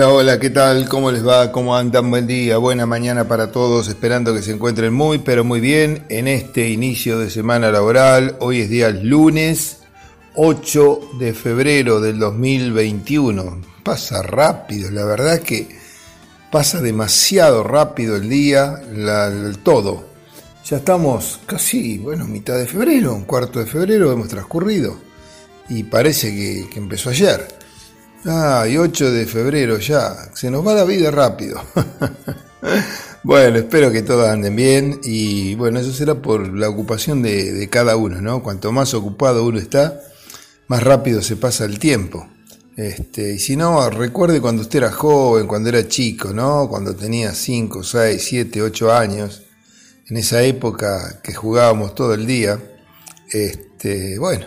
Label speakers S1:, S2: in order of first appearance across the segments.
S1: Hola, hola, ¿qué tal? ¿Cómo les va? ¿Cómo andan? Buen día, buena mañana para todos, esperando que se encuentren muy, pero muy bien en este inicio de semana laboral. Hoy es día lunes 8 de febrero del 2021. Pasa rápido, la verdad es que pasa demasiado rápido el día, el todo. Ya estamos casi, bueno, mitad de febrero, un cuarto de febrero hemos transcurrido y parece que, que empezó ayer. Ah, y 8 de febrero ya. Se nos va la vida rápido. bueno, espero que todos anden bien y bueno, eso será por la ocupación de, cada uno, ¿no? Cuanto más ocupado uno está, más rápido se pasa el tiempo. Este, y si no, recuerde cuando usted era joven, cuando era chico, ¿no? Cuando tenía 5, 6, 7, 8 años, en esa época que jugábamos todo el día, este, bueno,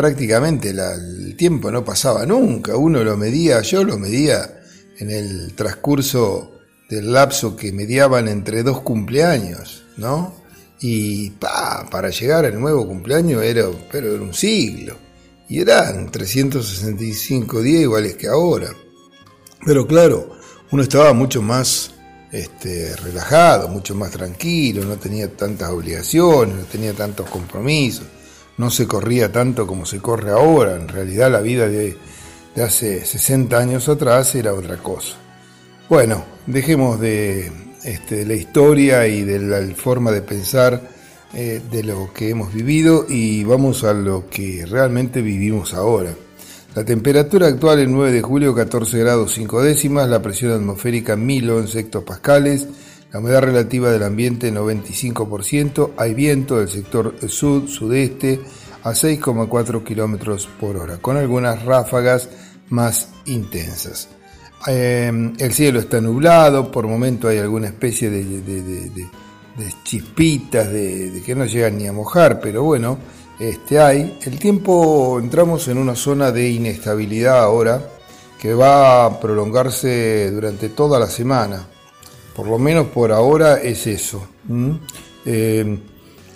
S1: prácticamente el tiempo no pasaba nunca, uno lo medía, yo lo medía en el transcurso del lapso que mediaban entre dos cumpleaños, ¿no? Y para llegar al nuevo cumpleaños era, pero era un siglo, y eran 365 días iguales que ahora. Pero claro, uno estaba mucho más este, relajado, mucho más tranquilo, no tenía tantas obligaciones, no tenía tantos compromisos no se corría tanto como se corre ahora. En realidad la vida de, hace 60 años atrás era otra cosa. Bueno, dejemos de, este, la historia y de la forma de pensar eh, de lo que hemos vivido y vamos a lo que realmente vivimos ahora. La temperatura actual en 9 de julio 14 grados 5 décimas, la presión atmosférica 1011 hectopascales, la humedad relativa del ambiente 95%, hay viento del sector sud-sudeste a 6,4 kilómetros por hora, con algunas ráfagas más intensas. Em, el cielo está nublado, por momento hay alguna especie de, de, chispitas de, que no llegan ni a mojar, pero bueno, este hay. El tiempo, entramos en una zona de inestabilidad ahora que va a prolongarse durante toda la semana. Por lo menos por ahora es eso. Eh,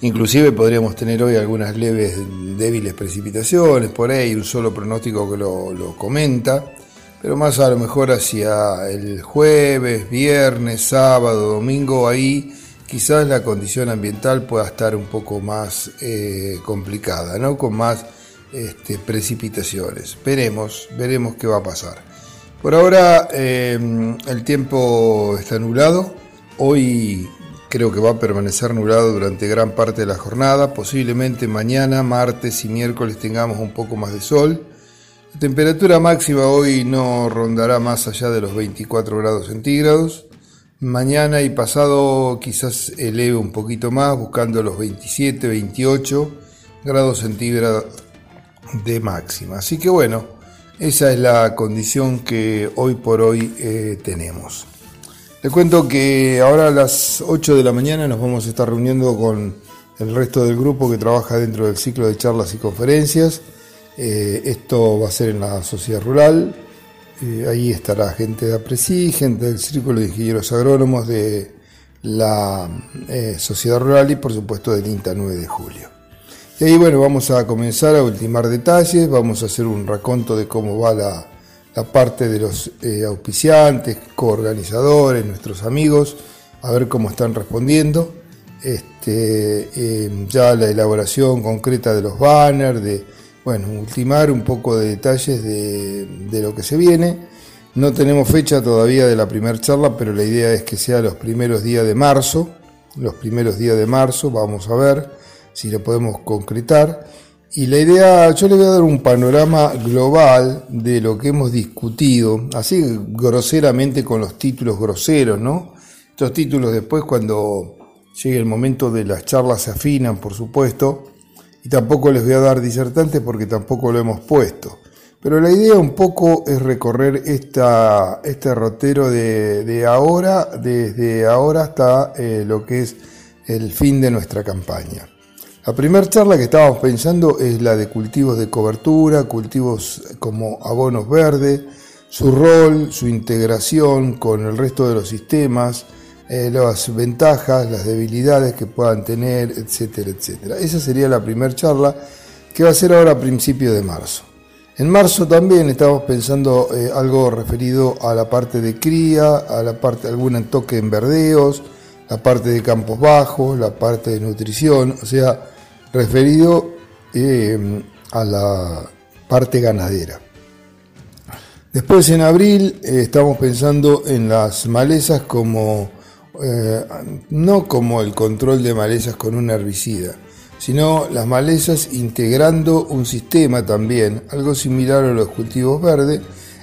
S1: inclusive podríamos tener hoy algunas leves, débiles precipitaciones, por ahí un solo pronóstico que lo, comenta, pero más a lo mejor hacia el jueves, viernes, sábado, domingo, ahí quizás la condición ambiental pueda estar un poco más eh, complicada, ¿no? con más este, precipitaciones. Veremos, veremos qué va a pasar. Por ahora em, el tiempo está nublado. Hoy creo que va a permanecer nublado durante gran parte de la jornada. Posiblemente mañana, martes y miércoles tengamos un poco más de sol. La temperatura máxima hoy no rondará más allá de los 24 grados centígrados. Mañana y pasado quizás eleve un poquito más, buscando los 27, 28 grados centígrados de máxima. Así que bueno, esa es la condición que hoy por hoy eh, tenemos. Les cuento que ahora a las 8 de la mañana nos vamos a estar reuniendo con el resto del grupo que trabaja dentro del ciclo de charlas y conferencias. Eh, esto va a ser en la sociedad rural. Eh, ahí estará gente de APRESI, gente del Círculo de Ingenieros Agrónomos de la sociedad rural y por supuesto del INTA 9 de julio. Y ahí, bueno, vamos a comenzar a ultimar detalles, vamos a hacer un raconto de cómo va la, parte de los eh, auspiciantes, coorganizadores, nuestros amigos, a ver cómo están respondiendo. Este, em, ya la elaboración concreta de los banners, de, bueno, ultimar un poco de detalles de, de lo que se viene. No tenemos fecha todavía de la primera charla, pero la idea es que sea los primeros días de marzo. Los primeros días de marzo, vamos a ver si lo podemos concretar. Y la idea, yo le voy a dar un panorama global de lo que hemos discutido, así groseramente con los títulos groseros, ¿no? Estos títulos después cuando llegue el momento de las charlas se afinan, por supuesto, y tampoco les voy a dar disertantes porque tampoco lo hemos puesto. Pero la idea un poco es recorrer esta, este rotero de, ahora, desde ahora hasta eh, lo que es el fin de nuestra campaña. La primera charla que estábamos pensando es la de cultivos de cobertura, cultivos como abonos verdes, su rol, su integración con el resto de los sistemas, eh, las ventajas, las debilidades que puedan tener, etcétera, etcétera. Esa sería la primera charla que va a ser ahora a principios de marzo. En marzo también estamos pensando eh, algo referido a la parte de cría, a la parte, algún toque en verdeos, la parte de campos bajos, la parte de nutrición, o sea, referido eh, a la parte ganadera. Después en abril eh, estamos pensando en las malezas como, no como el control de malezas con un herbicida, sino las malezas integrando un sistema también, algo similar a los cultivos verdes,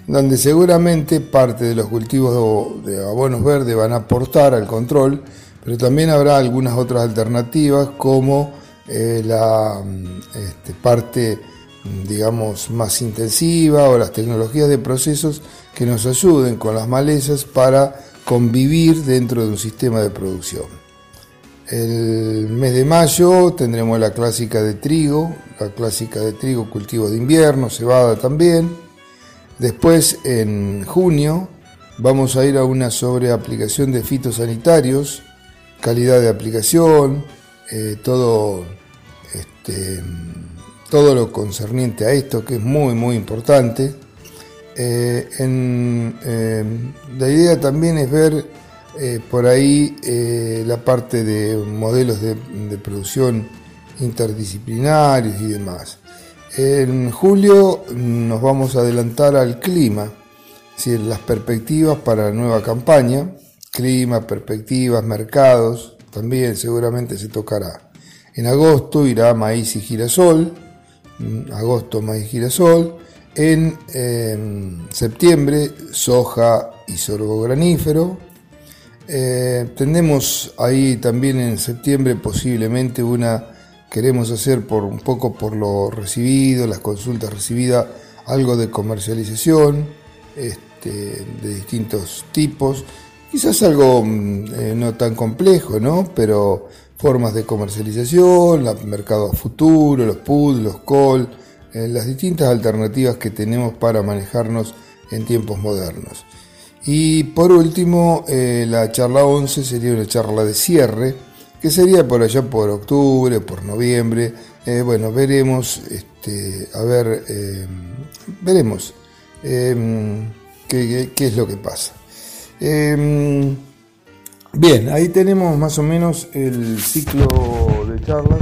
S1: donde seguramente parte de los cultivos de abonos verdes van a aportar al control, pero también habrá algunas otras alternativas como eh, la este, parte, digamos, más intensiva o las tecnologías de procesos que nos ayuden con las malezas para convivir dentro de un sistema de producción. El mes de mayo tendremos la clásica de trigo, la clásica de trigo, cultivo de invierno, cebada también. Después, en junio, vamos a ir a una sobreaplicación de fitosanitarios, calidad de aplicación, eh, todo, este, todo lo concerniente a esto, que es muy, muy importante. Eh, eh, la idea también es ver eh, por ahí la parte de modelos de, producción interdisciplinarios y demás. En julio nos vamos a adelantar al clima, es las perspectivas para la nueva campaña, clima, perspectivas, mercados, también seguramente se tocará. En agosto irá maíz y girasol, mm, agosto maíz y girasol. En em, septiembre soja y sorgo granífero. Eh, tenemos ahí también en septiembre posiblemente una, queremos hacer por un poco por lo recibido, las consultas recibidas, algo de comercialización este, de distintos tipos, quizás algo mm, eh, no tan complejo, ¿no? Pero formas de comercialización, el mercado futuro, los PUD, los call, eh, las distintas alternativas que tenemos para manejarnos en tiempos modernos. Y por último, eh, la charla 11 sería una charla de cierre, que sería por allá por octubre, por noviembre. Bueno, veremos, este, a ver, veremos qué, es lo que pasa. Bien, ahí tenemos más o menos el ciclo de charlas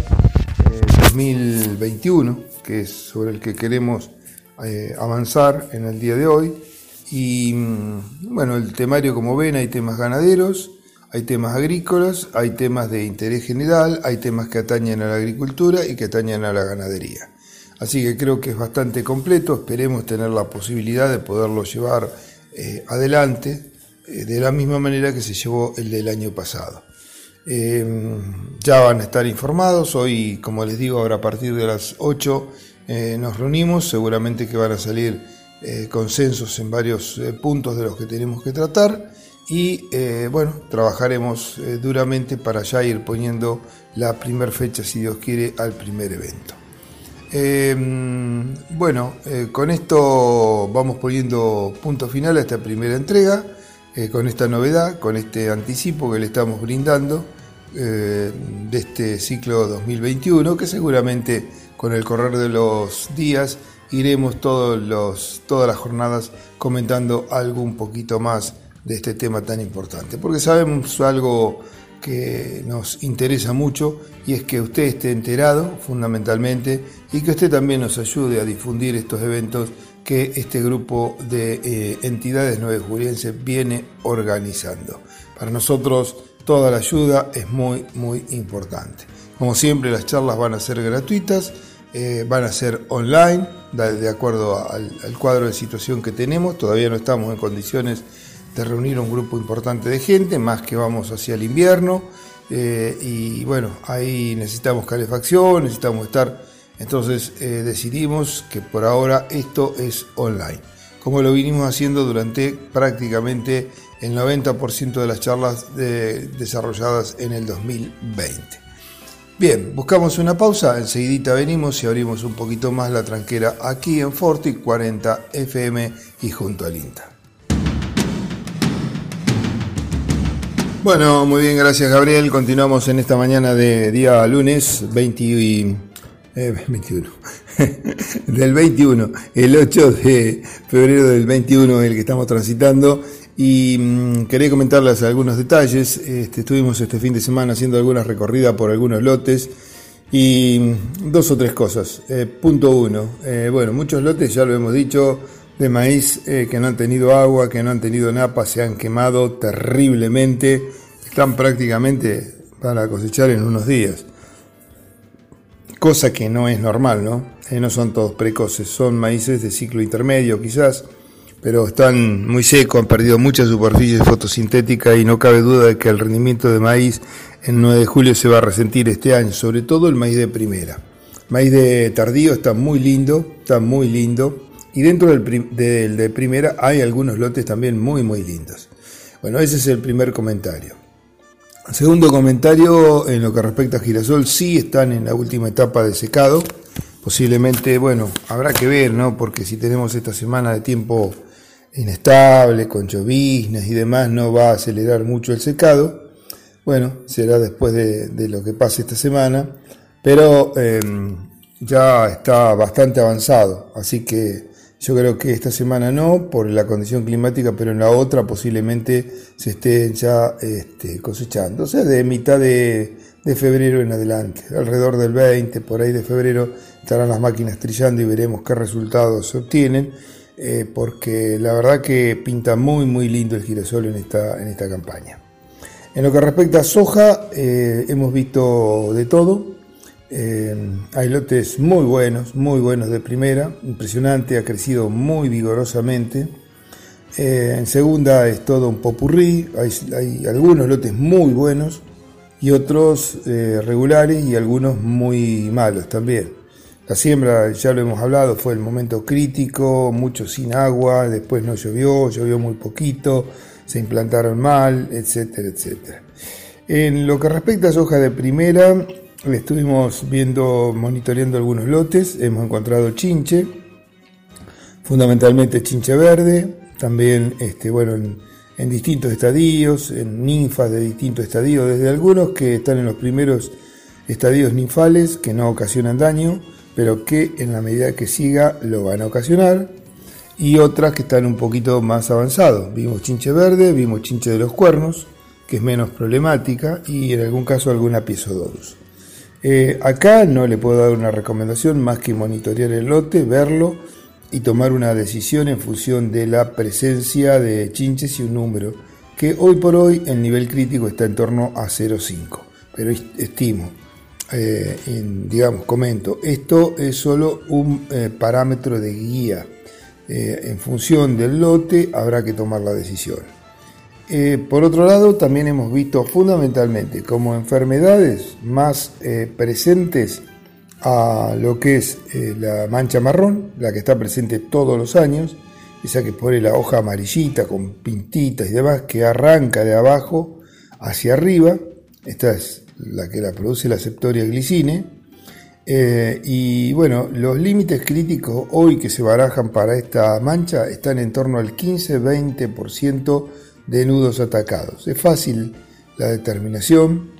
S1: 2021, que es sobre el que queremos avanzar en el día de hoy. Y mm, bueno, el temario como ven, hay temas ganaderos, hay temas agrícolas, hay temas de interés general, hay temas que atañen a la agricultura y que atañen a la ganadería. Así que creo que es bastante completo, esperemos tener la posibilidad de poderlo llevar eh, adelante eh, de la misma manera que se llevó el del año pasado. Em, ya van a estar informados, hoy como les digo, ahora a partir de las 8 eh, nos reunimos, seguramente que van a salir eh, consensos en varios eh, puntos de los que tenemos que tratar y eh, bueno, trabajaremos duramente para ya ir poniendo la primer fecha, si Dios quiere, al primer evento. Em, bueno, con esto vamos poniendo punto final a esta primera entrega, con esta novedad, con este anticipo que le estamos brindando de este ciclo 2021, que seguramente con el correr de los días iremos todos los, todas las jornadas comentando algo un poquito más de este tema tan importante, porque sabemos algo que nos interesa mucho y es que usted esté enterado fundamentalmente y que usted también nos ayude a difundir estos eventos que este grupo de eh, entidades nueve jurienses viene organizando. Para nosotros toda la ayuda es muy muy importante. Como siempre las charlas van a ser gratuitas, eh, van a ser online de acuerdo al, cuadro de situación que tenemos. Todavía no estamos en condiciones de reunir un grupo importante de gente, más que vamos hacia el invierno. Eh, y bueno, ahí necesitamos calefacción, necesitamos estar. Entonces eh, decidimos que por ahora esto es online, como lo vinimos haciendo durante prácticamente el 90% de las charlas desarrolladas en el 2020. Bien, buscamos una pausa, enseguidita venimos y abrimos un poquito más la tranquera aquí en Forti 40 FM y junto al INTA. Bueno, muy bien, gracias Gabriel. Continuamos en esta mañana de día lunes 20 21, del 21, el 8 de febrero del 21 el que estamos transitando y mm, quería comentarles algunos detalles. Este, estuvimos este fin de semana haciendo algunas recorridas por algunos lotes y mm, dos o tres cosas. Eh, punto uno, eh, bueno, muchos lotes, ya lo hemos dicho, de maíz eh, que no han tenido agua, que no han tenido napa, se han quemado terriblemente, están prácticamente para cosechar en unos días. Cosa que no es normal, ¿no? no son todos precoces, son maíces de ciclo intermedio quizás pero están muy secos, han perdido mucha superficie fotosintética y no cabe duda de que el rendimiento de maíz en 9 de julio se va a resentir este año, sobre todo el maíz de primera. Maíz de tardío está muy lindo, está muy lindo, y dentro del, del de primera hay algunos lotes también muy, muy lindos. Bueno, ese es el primer comentario. Segundo comentario, en lo que respecta a girasol, sí están en la última etapa de secado. Posiblemente, bueno, habrá que ver, ¿no? Porque si tenemos esta semana de tiempo inestable, con lloviznas y demás, no va a acelerar mucho el secado. Bueno, será después de, lo que pase esta semana, pero em, ya está bastante avanzado, así que yo creo que esta semana no, por la condición climática, pero en la otra posiblemente se esté ya este, cosechando, o sea, de mitad de, de febrero en adelante, alrededor del 20, por ahí de febrero, estarán las máquinas trillando y veremos qué resultados se obtienen eh, porque la verdad que pinta muy muy lindo el girasol en esta, en esta campaña. En lo que respecta a soja, eh, hemos visto de todo. Eh, hay lotes muy buenos, muy buenos de primera, impresionante, ha crecido muy vigorosamente. en segunda es todo un popurrí, hay, algunos lotes muy buenos y otros regulares y algunos muy malos también. La siembra, ya lo hemos hablado, fue el momento crítico, mucho sin agua, después no llovió, llovió muy poquito, se implantaron mal, etcétera, etcétera. En lo que respecta a soja de primera, estuvimos viendo, monitoreando algunos lotes, hemos encontrado chinche, fundamentalmente chinche verde, también este, bueno, en, en distintos estadios, en ninfas de distintos estadios, desde algunos que están en los primeros estadios ninfales que no ocasionan daño, pero que en la medida que siga lo van a ocasionar, y otras que están un poquito más avanzados. Vimos chinche verde, vimos chinche de los cuernos, que es menos problemática, y en algún caso alguna piezodorus. Eh, acá no le puedo dar una recomendación más que monitorear el lote, verlo y tomar una decisión en función de la presencia de chinches y un número, que hoy por hoy el nivel crítico está en torno a 0,5, pero estimo eh, digamos, comento, esto es solo un eh, parámetro de guía. En función del lote habrá que tomar la decisión. Por otro lado, también hemos visto fundamentalmente como enfermedades más presentes a lo que es la mancha marrón, la que está presente todos los años, esa que pone la hoja amarillita con pintitas y demás, que arranca de abajo hacia arriba. Esta es la que la produce la septoria glicine. Eh, y bueno, los límites críticos hoy que se barajan para esta mancha están en torno al 15-20% de nudos atacados. Es fácil la determinación.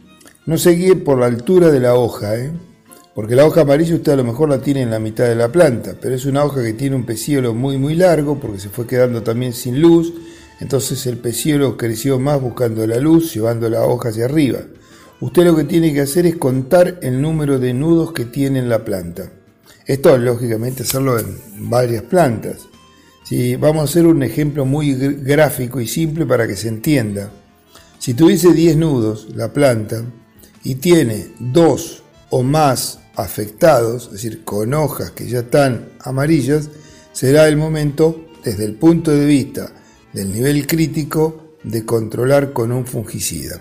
S1: No se guíe por la altura de la hoja, ¿eh? porque la hoja amarilla usted a lo mejor la tiene en la mitad de la planta, pero es una hoja que tiene un pecíolo muy muy largo porque se fue quedando también sin luz. Entonces el pecíolo creció más buscando la luz, llevando la hoja hacia arriba. Usted lo que tiene que hacer es contar el número de nudos que tiene en la planta. Esto, lógicamente, hacerlo en varias plantas. Si vamos a hacer un ejemplo muy gráfico y simple para que se entienda. Si tuviese 10 nudos la planta y tiene dos o más afectados, es decir, con hojas que ya están amarillas, será el momento, desde el punto de vista del nivel crítico, de controlar con un fungicida.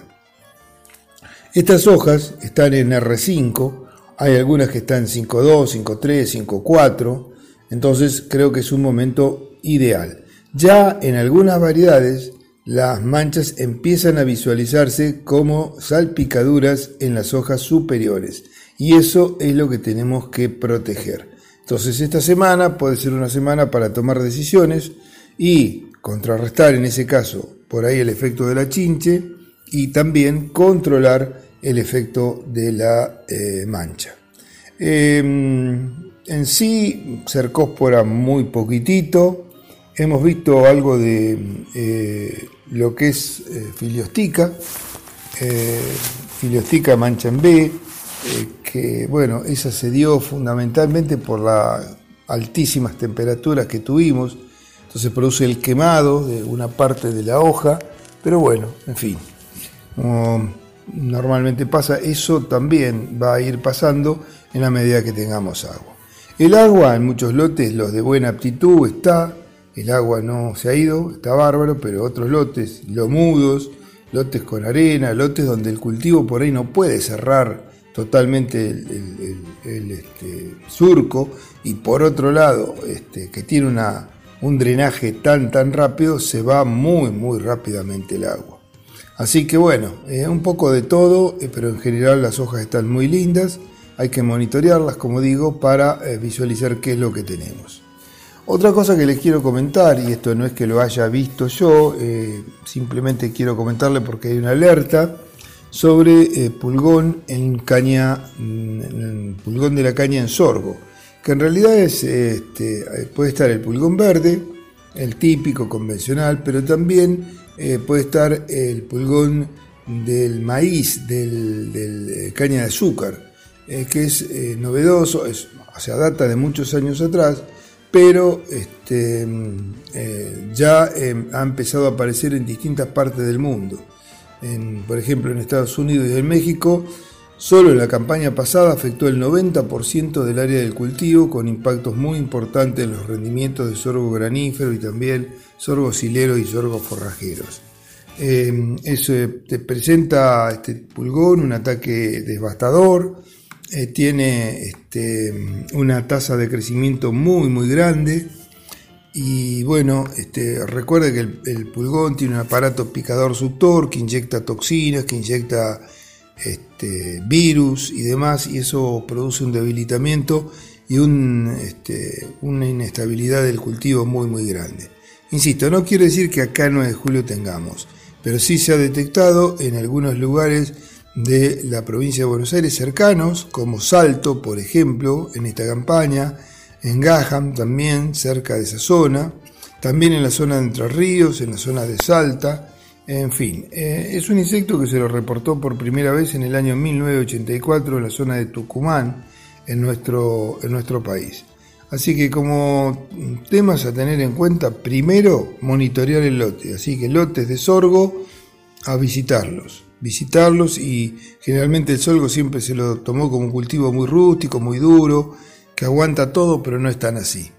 S1: Estas hojas están en R5, hay algunas que están 5.2, 5.3, 5.4, entonces creo que es un momento ideal. Ya en algunas variedades las manchas empiezan a visualizarse como salpicaduras en las hojas superiores y eso es lo que tenemos que proteger. Entonces esta semana puede ser una semana para tomar decisiones y contrarrestar en ese caso por ahí el efecto de la chinche y también controlar el efecto de la eh, mancha. Em, en sí, cercóspora muy poquitito. Hemos visto algo de eh, lo que es eh, filiostica, eh, filiostica mancha en B, que bueno, esa se dio fundamentalmente por las altísimas temperaturas que tuvimos, entonces produce el quemado de una parte de la hoja, pero bueno, en fin, normalmente pasa, eso también va a ir pasando en la medida que tengamos agua. El agua en muchos lotes, los de buena aptitud, está, el agua no se ha ido, está bárbaro, pero otros lotes, lomudos, lotes con arena, lotes donde el cultivo por ahí no puede cerrar totalmente el, este, surco y por otro lado, este, que tiene un drenaje tan tan rápido, se va muy muy rápidamente el agua. Así que bueno, eh, un poco de todo, eh, pero en general las hojas están muy lindas hay que monitorearlas, como digo, para eh, visualizar qué es lo que tenemos. Otra cosa que les quiero comentar, y esto no es que lo haya visto yo, eh, simplemente quiero comentarle porque hay una alerta sobre eh, pulgón en caña, mm, pulgón de la caña en sorgo, que en realidad es, este, puede estar el pulgón verde, el típico convencional, pero también puede estar el pulgón del maíz, del, caña de azúcar. Eh, que es eh, novedoso, es, o sea, data de muchos años atrás, pero este, eh, ya ha empezado a aparecer en distintas partes del mundo. por ejemplo, en Estados Unidos y en México, solo en la campaña pasada afectó el 90% del área del cultivo, con impactos muy importantes en los rendimientos de sorgo granífero y también sorgo silero y sorgo forrajeros. eso te presenta este pulgón un ataque devastador, eh, tiene este, una tasa de crecimiento muy muy grande y bueno, este, recuerde que el, pulgón tiene un aparato picador suctor que inyecta toxinas, que inyecta este, virus y demás y eso produce un debilitamiento y este, una inestabilidad del cultivo muy muy grande. Insisto, no quiere decir que acá no 9 de julio tengamos, pero sí se ha detectado en algunos lugares de la provincia de Buenos Aires cercanos, como Salto, por ejemplo, en esta campaña, en Gajam también, cerca de esa zona, también en la zona de Entre Ríos, en la zona de Salta, en fin, eh, es un insecto que se lo reportó por primera vez en el año 1984 en la zona de Tucumán, en nuestro, en nuestro país. Así que como temas a tener en cuenta, primero monitorear el lote, así que lotes de sorgo a visitarlos visitarlos y generalmente el solgo siempre se lo tomó como un cultivo muy rústico, muy duro, que aguanta todo, pero no es tan así.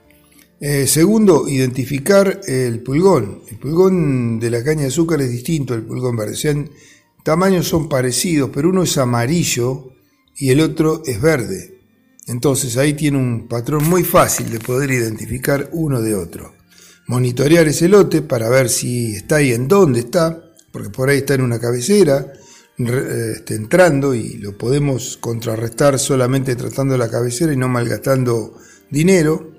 S1: Eh, segundo, identificar el pulgón. El pulgón de la caña de azúcar es distinto al pulgón verde. O tamaños son parecidos, pero uno es amarillo y el otro es verde. Entonces ahí tiene un patrón muy fácil de poder identificar uno de otro. Monitorear ese lote para ver si está ahí en dónde está porque por ahí está en una cabecera, este, entrando y lo podemos contrarrestar solamente tratando la cabecera y no malgastando dinero.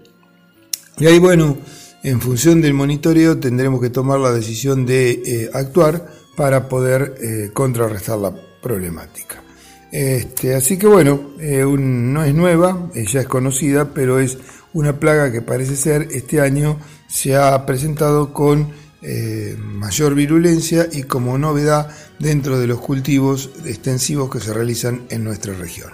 S1: Y ahí, bueno, en función del monitoreo tendremos que tomar la decisión de eh, actuar para poder eh, contrarrestar la problemática. Este, así que bueno, eh, no es nueva, ya es conocida, pero es una plaga que parece ser este año se ha presentado con eh, mayor virulencia y como novedad dentro de los cultivos extensivos que se realizan en nuestra región.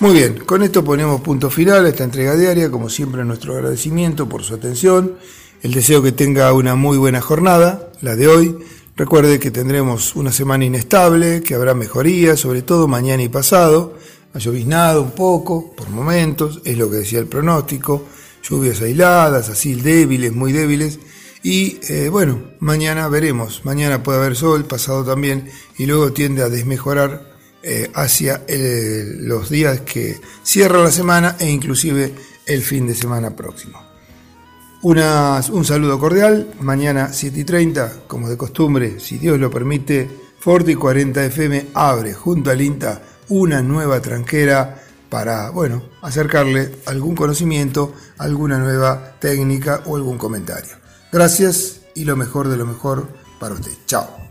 S1: Muy bien, con esto ponemos punto final a esta entrega diaria, como siempre nuestro agradecimiento por su atención, el deseo que tenga una muy buena jornada, la de hoy. Recuerde que tendremos una semana inestable, que habrá mejoría, sobre todo mañana y pasado, ha lloviznado un poco, por momentos, es lo que decía el pronóstico, lluvias aisladas, así débiles, muy débiles, y eh, bueno, mañana veremos. Mañana puede haber sol, pasado también, y luego tiende a desmejorar eh, hacia los días que cierra la semana e inclusive el fin de semana próximo. un saludo cordial. Mañana 7 y 30, como de costumbre, si Dios lo permite, Forti 40 FM abre junto al INTA una nueva tranquera para, bueno, acercarle algún conocimiento, alguna nueva técnica o algún comentario. Gracias y lo mejor de lo mejor para usted. Chao.